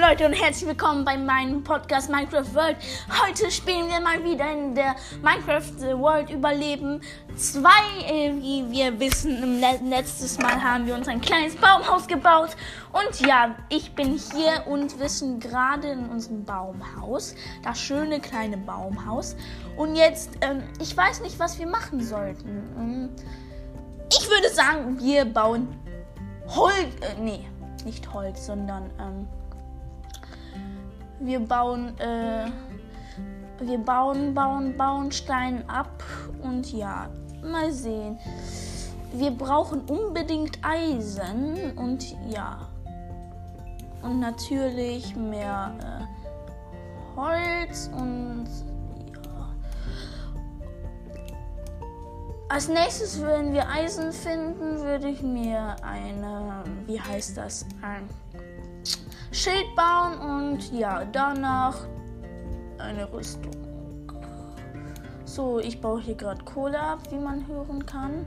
Leute und herzlich willkommen bei meinem Podcast Minecraft World. Heute spielen wir mal wieder in der Minecraft World Überleben 2. Äh, wie wir wissen, letztes Mal haben wir uns ein kleines Baumhaus gebaut. Und ja, ich bin hier und wir sind gerade in unserem Baumhaus. Das schöne kleine Baumhaus. Und jetzt, ähm, ich weiß nicht, was wir machen sollten. Ähm, ich würde sagen, wir bauen Holz. Äh, nee, nicht Holz, sondern ähm, wir bauen, äh, wir bauen, bauen, bauen Stein ab und ja, mal sehen. Wir brauchen unbedingt Eisen und ja. Und natürlich mehr äh, Holz und ja. Als nächstes, wenn wir Eisen finden, würde ich mir eine, wie heißt das, ein Schild bauen und ja, danach eine Rüstung. So, ich baue hier gerade Kohle ab, wie man hören kann.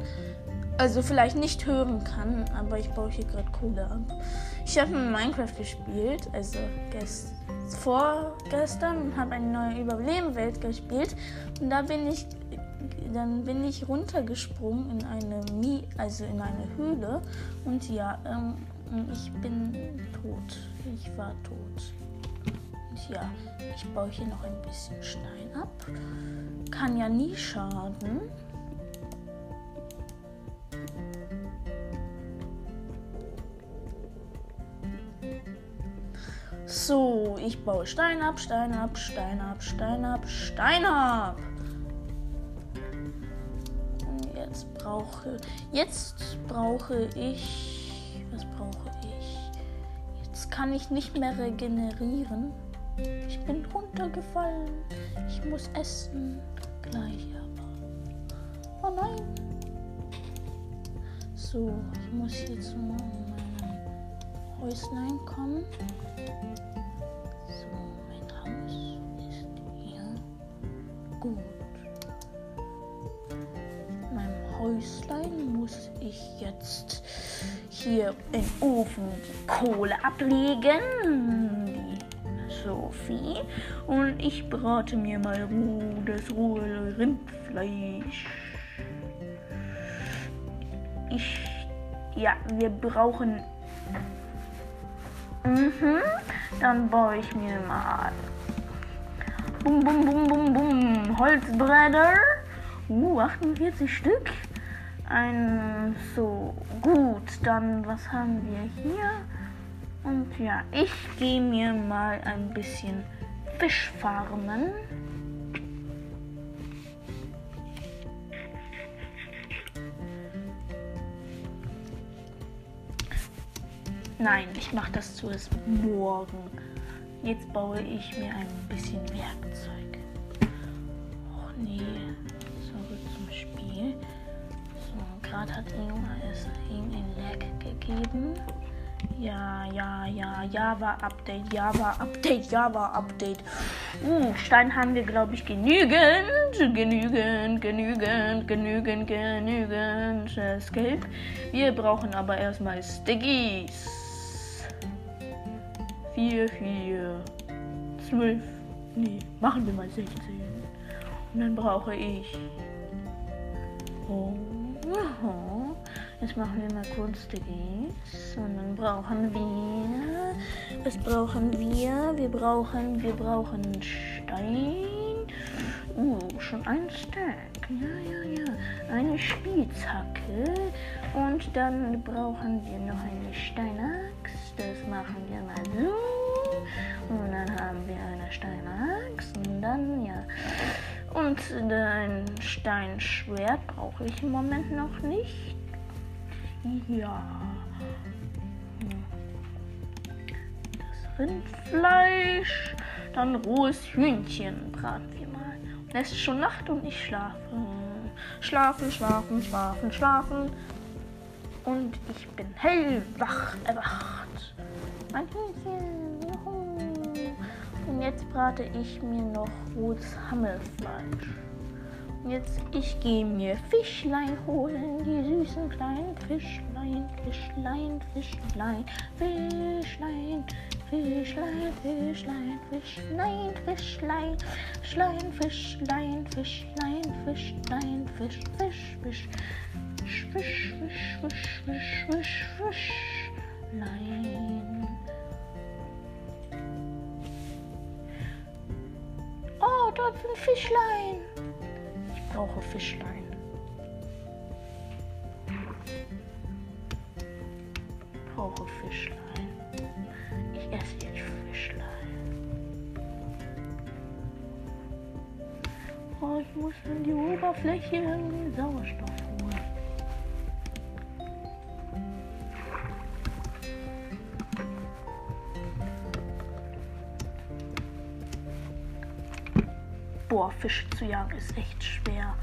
Also vielleicht nicht hören kann, aber ich baue hier gerade Kohle ab. Ich habe Minecraft gespielt, also gest vorgestern und habe eine neue Überlebenwelt gespielt. Und da bin ich, dann bin ich runtergesprungen in eine Mi also in eine Höhle. Und ja, ähm, ich bin tot. Ich war tot. Und ja, ich baue hier noch ein bisschen Stein ab. Kann ja nie schaden. So, ich baue Stein ab, Stein ab, Stein ab, Stein ab, Stein ab. Und jetzt brauche jetzt brauche ich was brauche ich? Jetzt kann ich nicht mehr regenerieren. Ich bin runtergefallen. Ich muss essen. Gleich aber. Oh nein. So, ich muss jetzt mal in mein Häuslein kommen. So, mein Haus ist hier. Gut. Mein Häuslein muss ich jetzt hier im Ofen die Kohle ablegen. Die Sophie. Und ich brate mir mal das rohe Rindfleisch. Ich. Ja, wir brauchen. Mhm. Dann baue ich mir mal. Bum, bum, bum, bum, bum. Holzbretter. Uh, 48 Stück. Ein so gut, dann was haben wir hier? Und ja, ich gehe mir mal ein bisschen Fisch farmen. Nein, ich mache das zuerst morgen. Jetzt baue ich mir ein bisschen Werkzeug. Och nee, gerade hat es ihm ein Lag gegeben. Ja, ja, ja, Java Update, Java Update, Java Update. Uh, Stein haben wir, glaube ich, genügend, genügend, genügend, genügend, genügend Escape. Wir brauchen aber erstmal Stickies. 4, 4, 12, nee, machen wir mal 16. Und dann brauche ich. Oh. Oh, jetzt machen wir mal kurz Dickies. Und dann brauchen wir. Was brauchen wir? Wir brauchen. Wir brauchen Stein. Uh, schon ein Stack. Ja, ja, ja. Eine Spitzhacke. Und dann brauchen wir noch eine Steinaxt. Das machen wir mal so. Und dann haben wir eine Steinaxt. Und dann, ja. Und ein Steinschwert brauche ich im Moment noch nicht. Ja. Das Rindfleisch. Dann rohes Hühnchen braten wir mal. Und es ist schon Nacht und ich schlafe. Schlafen, schlafen, schlafen, schlafen. Und ich bin hellwach erwacht. Mein Hühnchen. Jetzt brate ich mir noch rotes Hammelfleisch. Und jetzt ich gehe mir Fischlein holen, die süßen kleinen Fischlein, Fischlein, Fischlein, Fischlein, Fischlein, Fischlein, Fischlein, Fischlein, Schlein, Fischlein, Fischlein, Fischlein, Fisch, Fisch, Fisch, Fisch, Fisch, Fisch, Fisch, Fisch, Fisch, Fischlein. Sind Fischlein. Ich brauche Fischlein. Ich brauche Fischlein. Ich esse jetzt Fischlein. Oh, ich muss in die Oberfläche Sauerstoff Boah, Fische zu jagen ist echt schwer.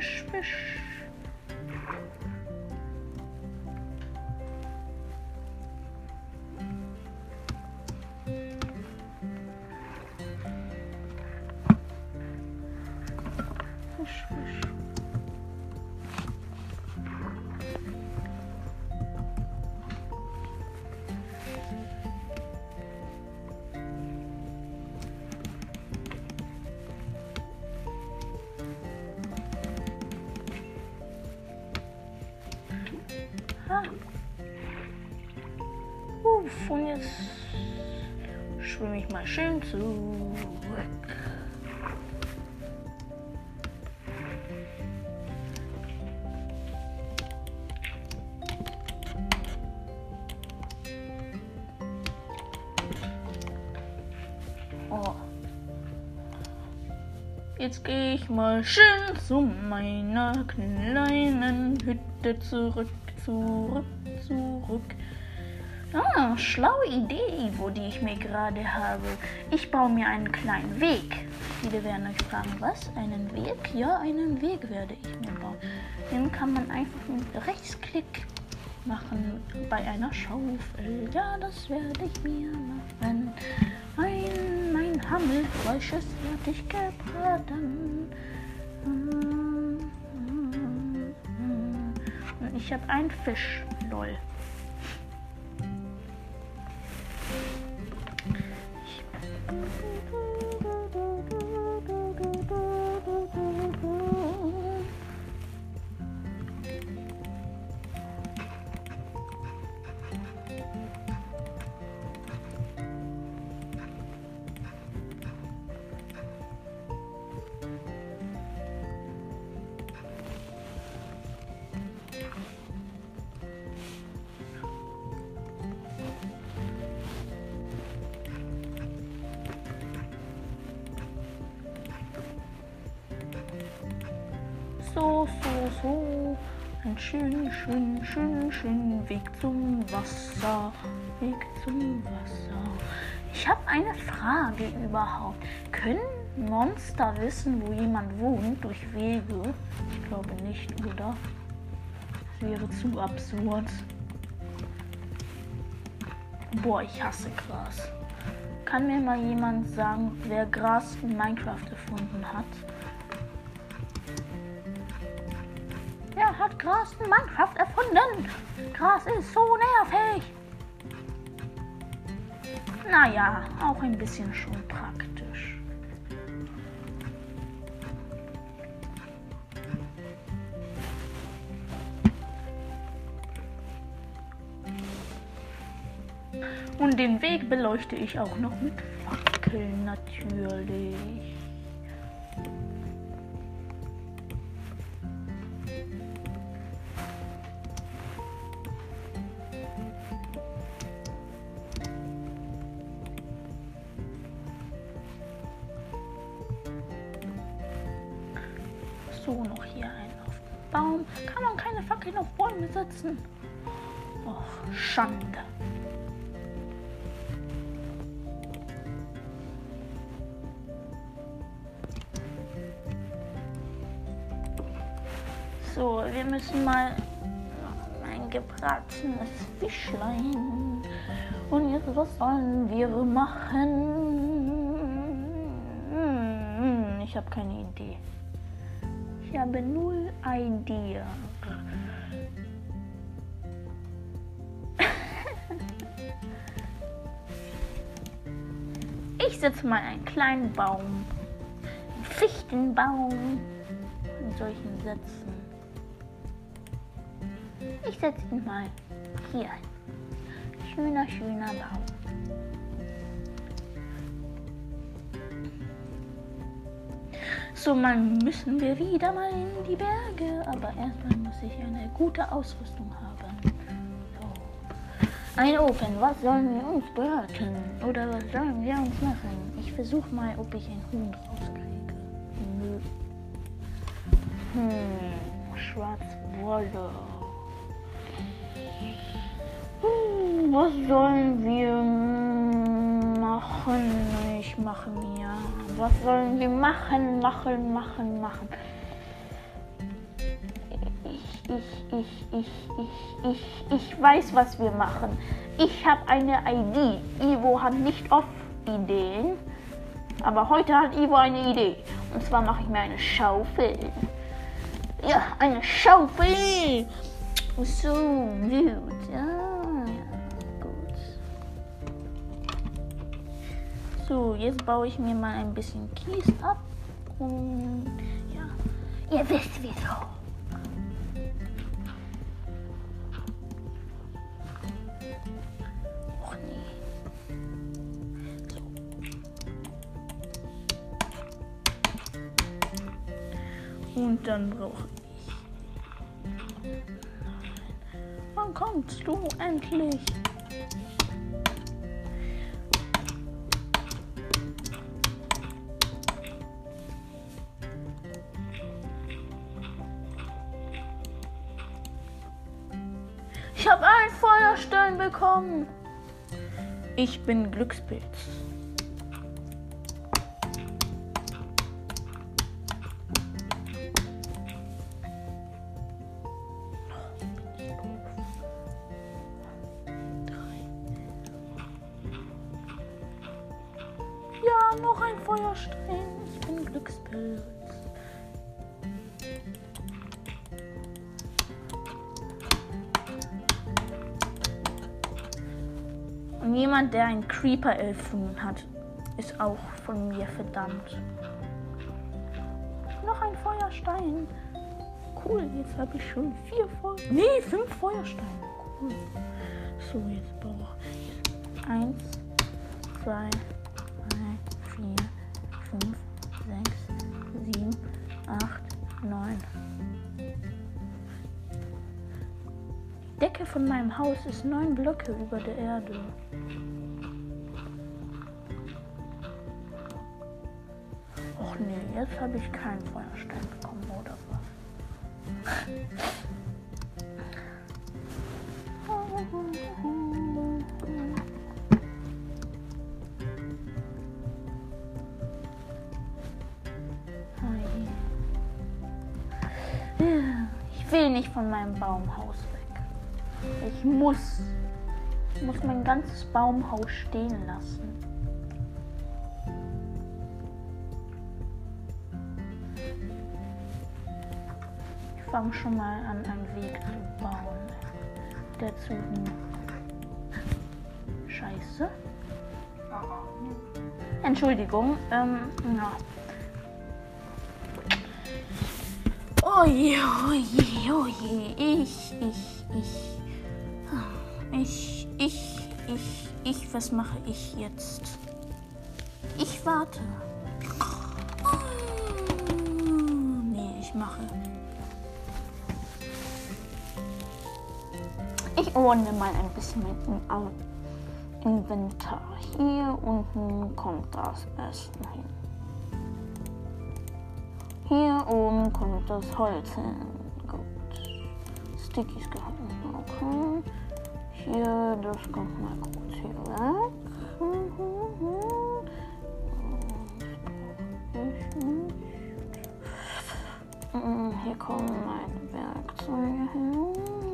peixe, peixe. Ah. Uff, und jetzt schwimme ich mal schön zurück. Oh. Jetzt gehe ich mal schön zu meiner kleinen Hütte zurück, zurück, zurück. Ah, schlaue Idee, wo die ich mir gerade habe. Ich baue mir einen kleinen Weg. Viele werden euch fragen, was? Einen Weg? Ja, einen Weg werde ich mir bauen. Den kann man einfach mit Rechtsklick machen bei einer Schaufel. Ja, das werde ich mir machen. Mein, mein Hammelfleisch ist fertig gebraten. Ich habe einen Fisch. Lol. Frage überhaupt. Können Monster wissen, wo jemand wohnt durch Wege? Ich glaube nicht, oder? Das wäre zu absurd. Boah, ich hasse Gras. Kann mir mal jemand sagen, wer Gras in Minecraft erfunden hat? Wer hat Gras in Minecraft erfunden? Gras ist so nervig. Naja, auch ein bisschen schon praktisch. Und den Weg beleuchte ich auch noch mit Fackeln natürlich. so noch hier einen auf Baum. Kann man keine Fackeln auf Bäume setzen? Och, Schande. So, wir müssen mal ein gebratenes Fischlein. Und jetzt, was sollen wir machen? Hm, ich habe keine Idee. Ich habe null Idee. Ich setze mal einen kleinen Baum, einen Fichtenbaum in solchen Sätzen. Ich setze ihn mal hier. Schöner, schöner Baum. So, man müssen wir wieder mal in die Berge, aber erstmal muss ich eine gute Ausrüstung haben. So. Ein Open, was sollen wir uns braten? Oder was sollen wir uns machen? Ich versuche mal, ob ich ein Huhn rauskriege. Nö. Hm, Schwarzwolle. Hm, was sollen wir machen? Ich mache mir. Was sollen wir machen? Machen, machen, machen. Ich, ich, ich, ich, ich, ich, ich weiß, was wir machen. Ich habe eine ID. Ivo hat nicht oft Ideen. Aber heute hat Ivo eine Idee. Und zwar mache ich mir eine Schaufel. Ja, eine Schaufel. So gut. Ja, So, jetzt baue ich mir mal ein bisschen Kies ab. Und ja, ihr wisst wieso. Och nee. So. Und dann brauche ich. Wann kommst du endlich? Bekommen. Ich bin Glückspilz. Ja, noch ein Feuerstein. Ich bin Glückspilz. Jemand, der einen Creeper erfunden hat, ist auch von mir verdammt. Noch ein Feuerstein. Cool, jetzt habe ich schon vier Feuer. Nee, fünf Feuersteine. Cool. So, jetzt brauche ich eins, zwei, drei, vier, fünf, sechs, sieben, acht, neun. Die Decke von meinem Haus ist neun Blöcke über der Erde. Habe ich keinen Feuerstein bekommen oder was. Ich will nicht von meinem Baumhaus weg. Ich muss, ich muss mein ganzes Baumhaus stehen lassen. Fange schon mal an, einen Weg zu bauen, der zu Scheiße. Entschuldigung, ähm, ja. Oh je, oh je, oh je. Ich, ich, ich. Ich, ich, ich, ich. Was mache ich jetzt? Ich warte. Nee, ich mache. Ich ordne mal ein bisschen mit dem Inventar. Hier unten kommt das Essen hin. Hier oben kommt das Holz hin. Gut. Stickies gehalten. Okay. Hier, das kommt mal kurz hier weg. Ich nicht. Mm, Hier kommen meine Werkzeuge hin.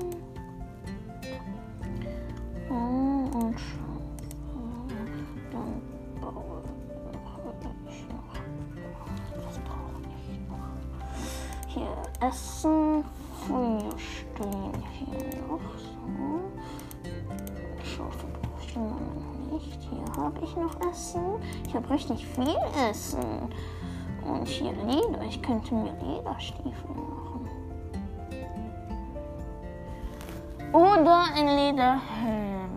Essen. Ich habe richtig viel Essen. Und hier Leder. Ich könnte mir Lederstiefel machen. Oder ein Lederhelm.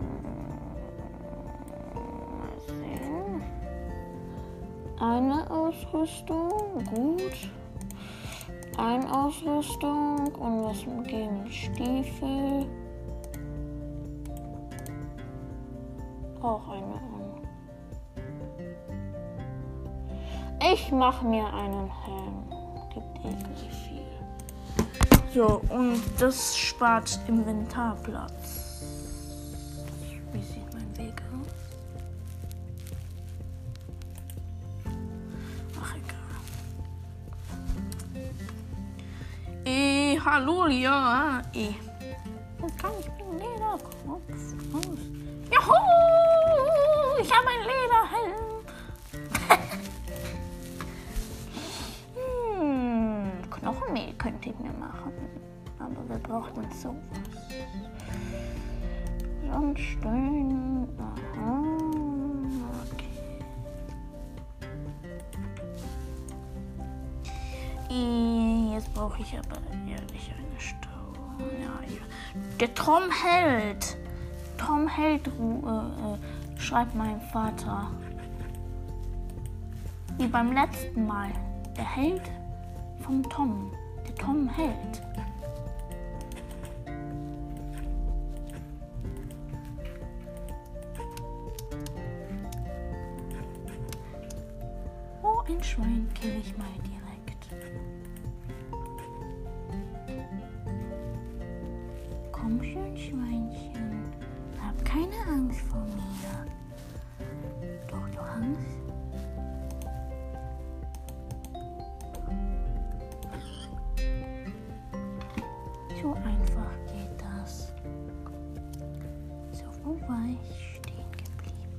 Mal sehen. Eine Ausrüstung. Gut. Eine Ausrüstung. Und was gegen Stiefel. Ich mache mir einen Helm. Gibt irgendwie viel. So, und das spart Inventarplatz. Wie sieht mein Weg aus? Ach, egal. Eh, hallo, ja, eh. Könnte ich mir machen. Aber wir brauchen sowas. Sandstein. Aha. Okay. Jetzt brauche ich aber ehrlich eine Stau. Ja, ja. Der Tom hält. Tom hält, ru- äh, äh, schreibt mein Vater. Wie beim letzten Mal. Der Held vom Tom. Tom hält. Oh, ein Schwein kill ich mal direkt. So einfach geht das. So, wo war ich stehen geblieben?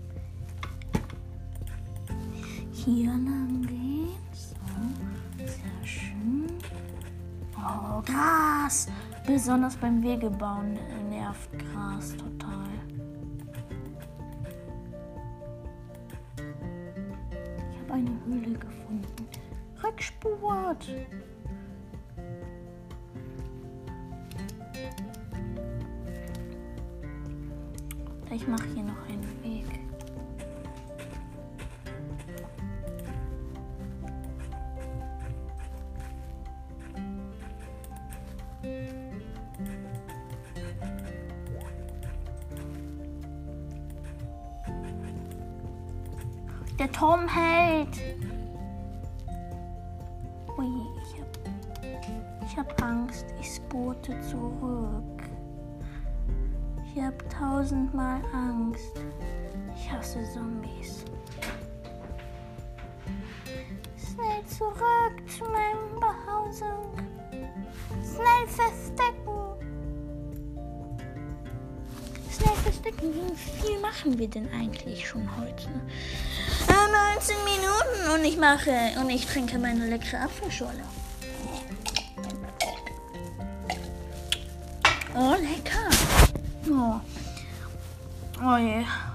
Hier lang gehen. So, sehr schön. Oh, Gras! Besonders beim Wegebauen nervt Gras total. Ich habe eine Höhle gefunden. Rückspurt! Ui, ich hab, ich hab Angst. Ich spurte zurück. Ich hab tausendmal Angst. Ich hasse Zombies. Schnell zurück zu meinem Behausung. Schnell verstecken. Schnell verstecken. Wie viel machen wir denn eigentlich schon heute? Äh, 19 Minuten und ich mache und ich trinke meine leckere Apfelschorle. Oh, lecker. Oh. Oh je. Oh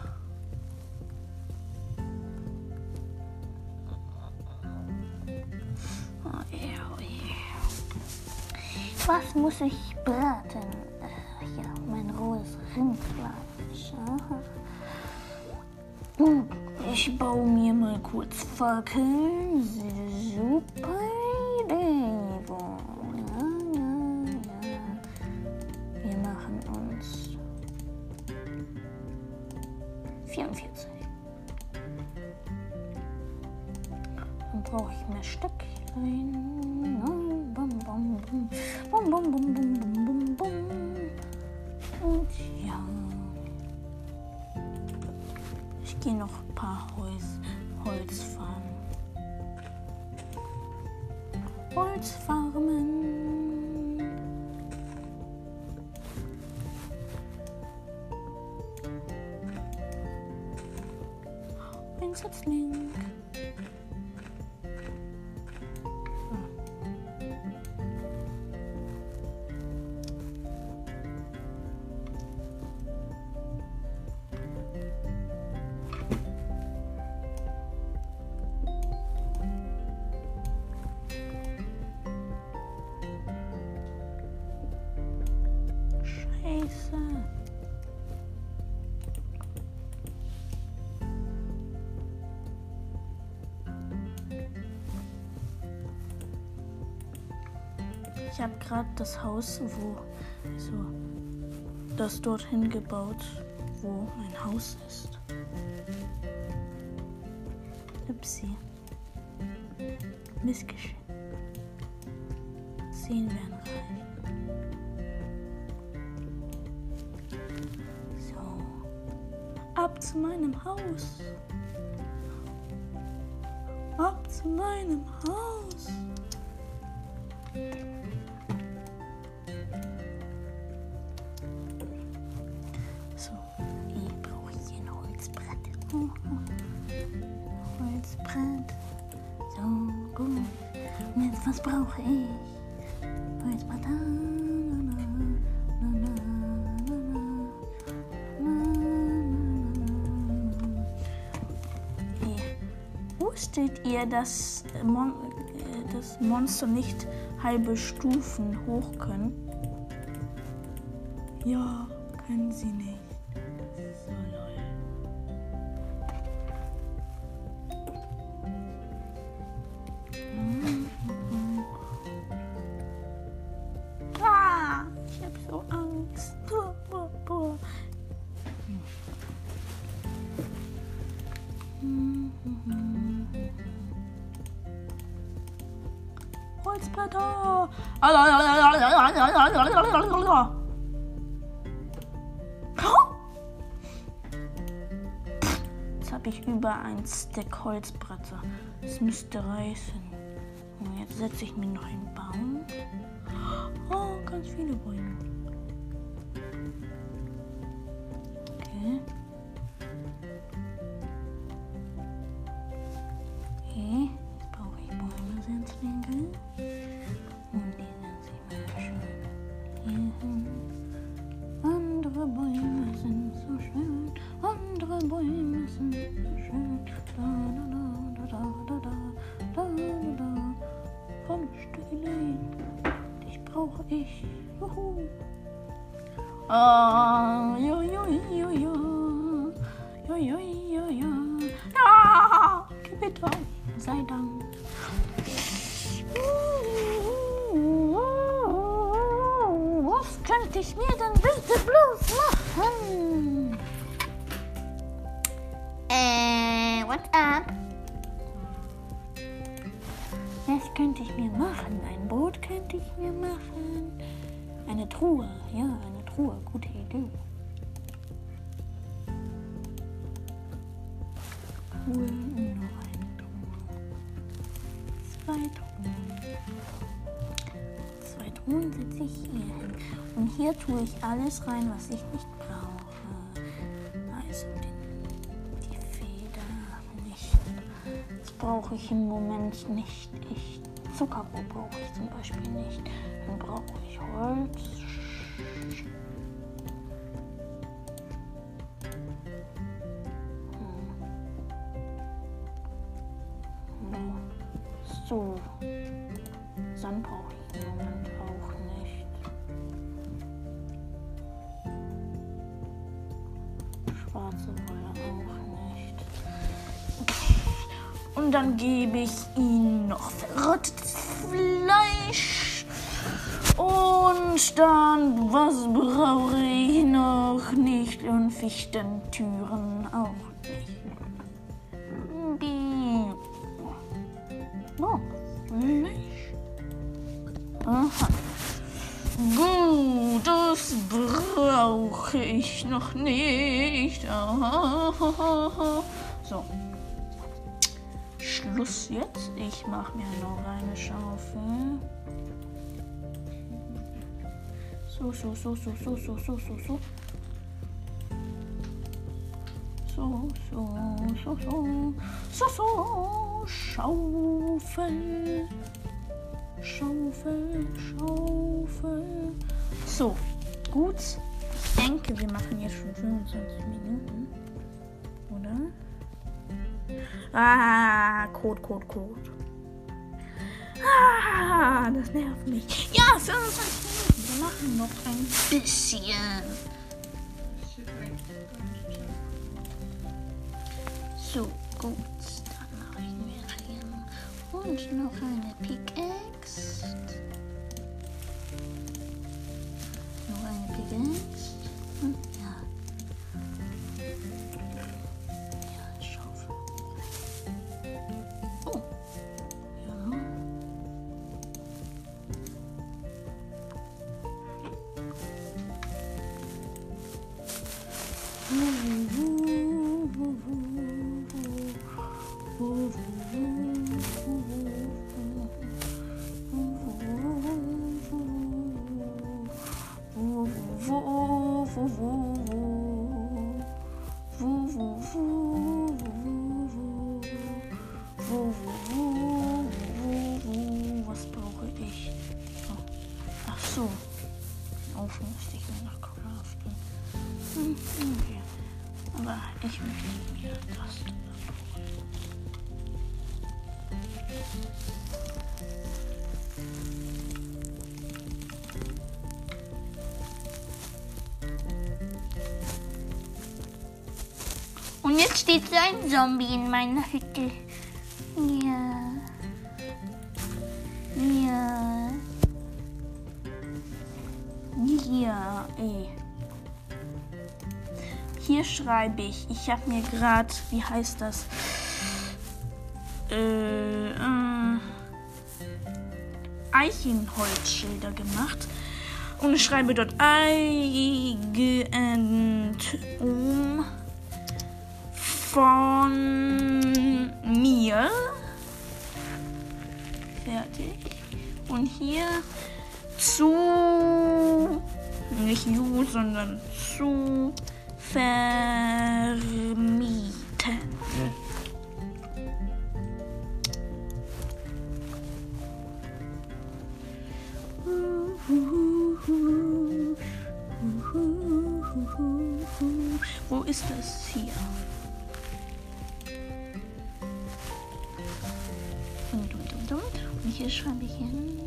kurz Fackeln. Super listening. Ich habe gerade das Haus, wo so das dorthin gebaut, wo mein Haus ist. Upsi. Missgeschehen. Zehn wären reich. So. Ab zu meinem Haus. Ab zu meinem Haus. es brennt so gut. Und jetzt was brauche ich? Holzbrenner. Wusstet ihr, dass, äh, Mon äh, dass Monster nicht halbe Stufen hoch können? Ja, können sie nicht. Habe ich über ein Stack Holzbretter. Das müsste reißen. Und jetzt setze ich mir noch einen Baum. Oh, ganz viele Bäume. Tue ich alles rein, was ich nicht brauche. Also den, die Feder nicht. Das brauche ich im Moment nicht. Ich, Zuckerrohr brauche ich zum Beispiel nicht. Dann brauche ich Holz. Hm. So. Schwarze Wolle auch nicht. Und dann gebe ich ihm noch verrottetes Fleisch. Und dann, was brauche ich noch nicht? Und Fichtentüren auch nicht. Die. Oh, Fleisch. Aha. Gut, das brauche ich noch nicht. Aha. So. Schluss jetzt. Ich mache mir noch eine Schaufel. So, so, so, so, so, so, so, so, so. so, so, so, so, so, so, Schaufel, Schaufel, Schaufel. So, gut. Ich denke, wir machen jetzt schon 25 Minuten. Oder? Ah, Code, Code, Code. Ah, das nervt mich. Ja, 25 Minuten. Wir machen noch ein bisschen. So, gut. Dann mache ich mir hier und noch eine Pickaxe. Noch eine Pickaxe. Was brauche ich? Ach so. Ofen müsste ich mir noch craften. Hm, okay. Aber ich möchte mir das. Und jetzt steht so ein Zombie in meiner Hütte. Ja. Ja. Ja, ey. Hier schreibe ich. Ich habe mir gerade, wie heißt das? Äh, äh, Eichenholzschilder gemacht. Und ich schreibe dort Eigentum von mir. Fertig. Und hier zu, nicht you, sondern zu vermieten. Wo ist das hier? Hier schreibe ich hin.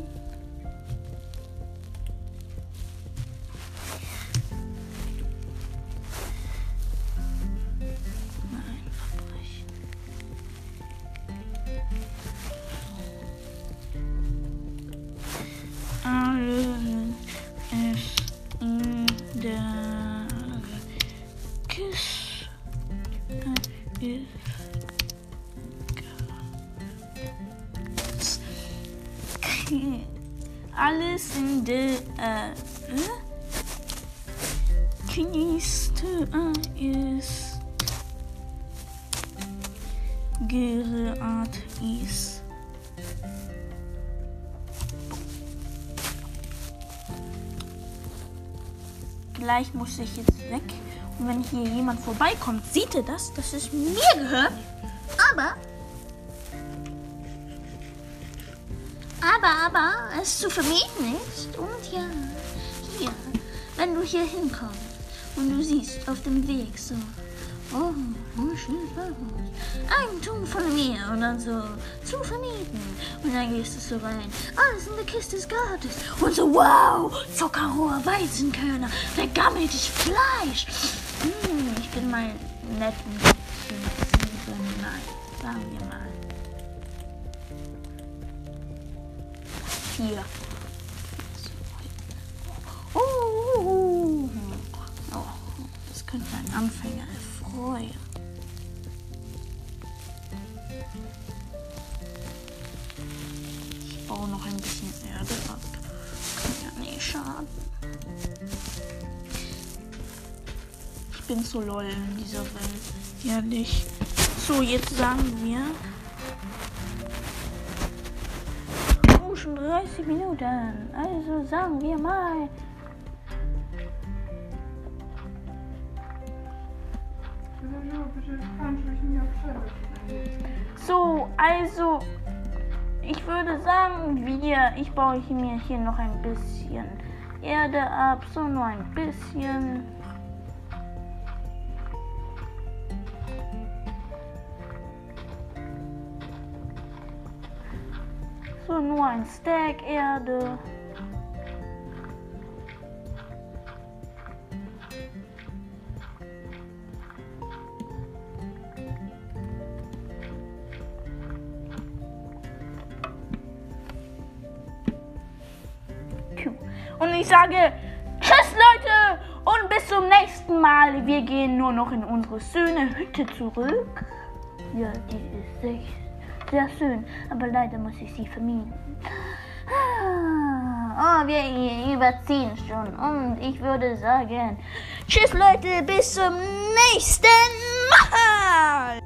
Gleich muss ich jetzt weg. Und wenn hier jemand vorbeikommt, sieht er das, dass es mir gehört. Aber Aber, aber, es zu vermieten ist. Und ja, hier, wenn du hier hinkommst und du siehst auf dem Weg so, oh, Eigentum von mir und dann so, zu vermieten. Und dann gehst du so rein, alles in der Kiste ist gratis. Und so, wow, zuckerrohr Weizenkörner, vergammeltes Fleisch. Hm, ich bin mal nett ein bisschen, nein, sagen wir mal. hier. Oh, oh, das könnte ein Anfänger erfreuen. Ich baue noch ein bisschen Erde ab. Kann ja nicht schaden. Ich bin so lol in dieser Welt. Ehrlich. So, jetzt sagen wir. Oh, schon 30 Minuten. Also sagen wir mal. So, also, ich würde sagen, wir, ich baue mir hier noch ein bisschen Erde ab, so nur ein bisschen. So, nur ein Stack Erde. Sage Tschüss Leute und bis zum nächsten Mal. Wir gehen nur noch in unsere schöne Hütte zurück. Ja, die ist sehr, sehr schön, aber leider muss ich sie vermieten. Oh, wir überziehen schon. Und ich würde sagen, tschüss Leute, bis zum nächsten Mal.